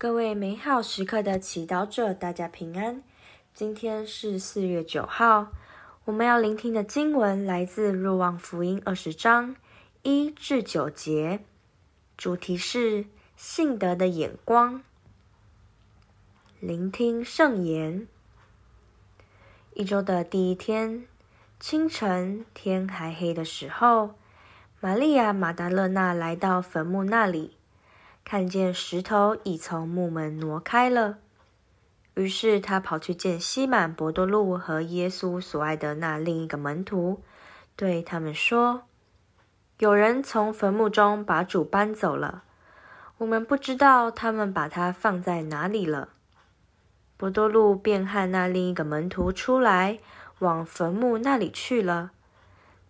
各位美好时刻的祈祷者，大家平安。今天是四月九号，我们要聆听的经文来自《若望福音》二十章一至九节，主题是信德的眼光。聆听圣言。一周的第一天清晨，天还黑的时候，玛利亚玛达勒纳来到坟墓那里。看见石头已从墓门挪开了，于是他跑去见西满、伯多禄和耶稣所爱的那另一个门徒，对他们说：“有人从坟墓中把主搬走了，我们不知道他们把他放在哪里了。”伯多禄便和那另一个门徒出来，往坟墓那里去了。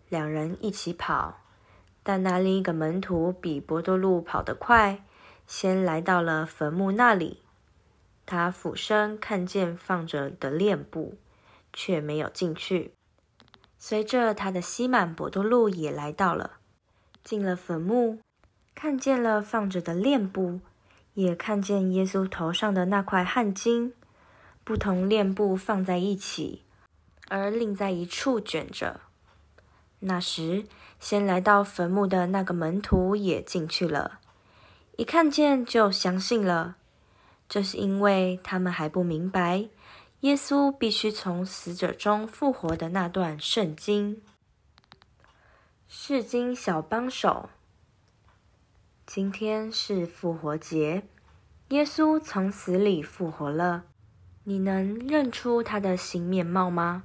两人一起跑，但那另一个门徒比伯多禄跑得快。先来到了坟墓那里，他俯身看见放着的殓布，却没有进去。随着他的西满伯多禄也来到了，进了坟墓，看见了放着的殓布，也看见耶稣头上的那块汗巾，不同殓布放在一起，而另在一处卷着。那时，先来到坟墓的那个门徒也进去了。一看见就相信了，这是因为他们还不明白耶稣必须从死者中复活的那段圣经。释经小帮手，今天是复活节，耶稣从死里复活了，你能认出他的新面貌吗？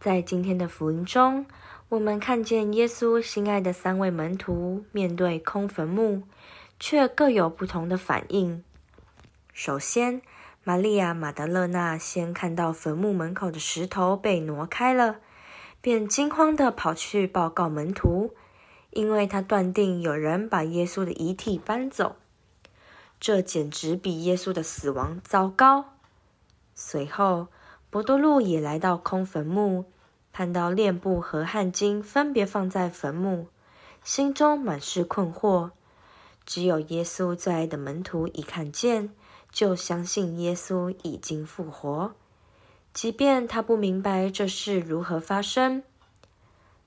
在今天的福音中，我们看见耶稣心爱的三位门徒面对空坟墓。却各有不同的反应。首先，玛利亚·玛德勒纳先看到坟墓门口的石头被挪开了，便惊慌地跑去报告门徒，因为她断定有人把耶稣的遗体搬走。这简直比耶稣的死亡糟糕。随后，伯多禄也来到空坟墓，看到殓布和汗巾分别放在坟墓，心中满是困惑。只有耶稣最爱的门徒一看见，就相信耶稣已经复活，即便他不明白这事如何发生。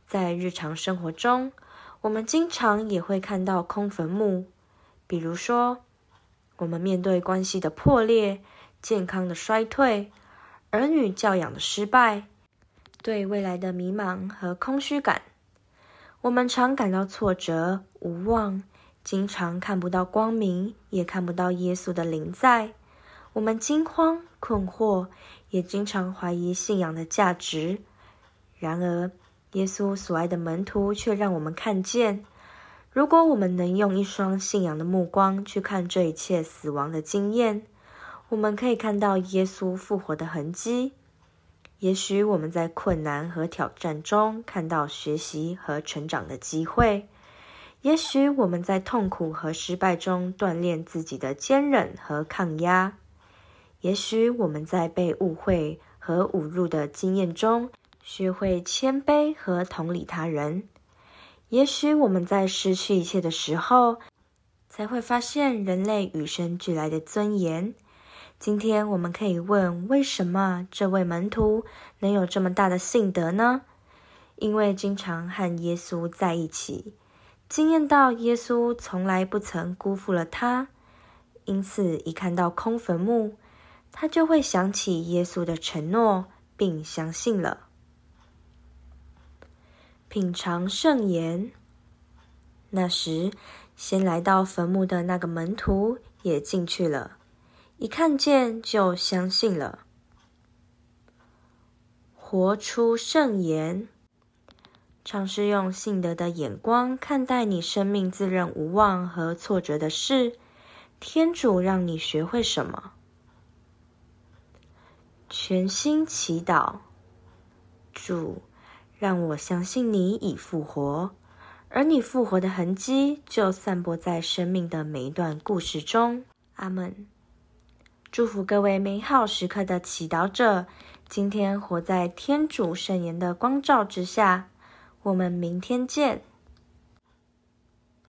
在日常生活中，我们经常也会看到空坟墓，比如说，我们面对关系的破裂、健康的衰退、儿女教养的失败、对未来的迷茫和空虚感，我们常感到挫折、无望。经常看不到光明，也看不到耶稣的灵在，我们惊慌困惑，也经常怀疑信仰的价值。然而，耶稣所爱的门徒却让我们看见，如果我们能用一双信仰的目光去看这一切死亡的经验，我们可以看到耶稣复活的痕迹。也许我们在困难和挑战中看到学习和成长的机会。也许我们在痛苦和失败中锻炼自己的坚韧和抗压；也许我们在被误会和侮辱的经验中学会谦卑和同理他人；也许我们在失去一切的时候才会发现人类与生俱来的尊严。今天我们可以问：为什么这位门徒能有这么大的信德呢？因为经常和耶稣在一起。惊艳到耶稣从来不曾辜负了他，因此一看到空坟墓，他就会想起耶稣的承诺，并相信了。品尝圣言。那时，先来到坟墓的那个门徒也进去了，一看见就相信了。活出圣言。尝试用信德的眼光看待你生命自认无望和挫折的事，天主让你学会什么？全心祈祷，主，让我相信你已复活，而你复活的痕迹就散播在生命的每一段故事中。阿门。祝福各位美好时刻的祈祷者，今天活在天主圣言的光照之下。我们明天见。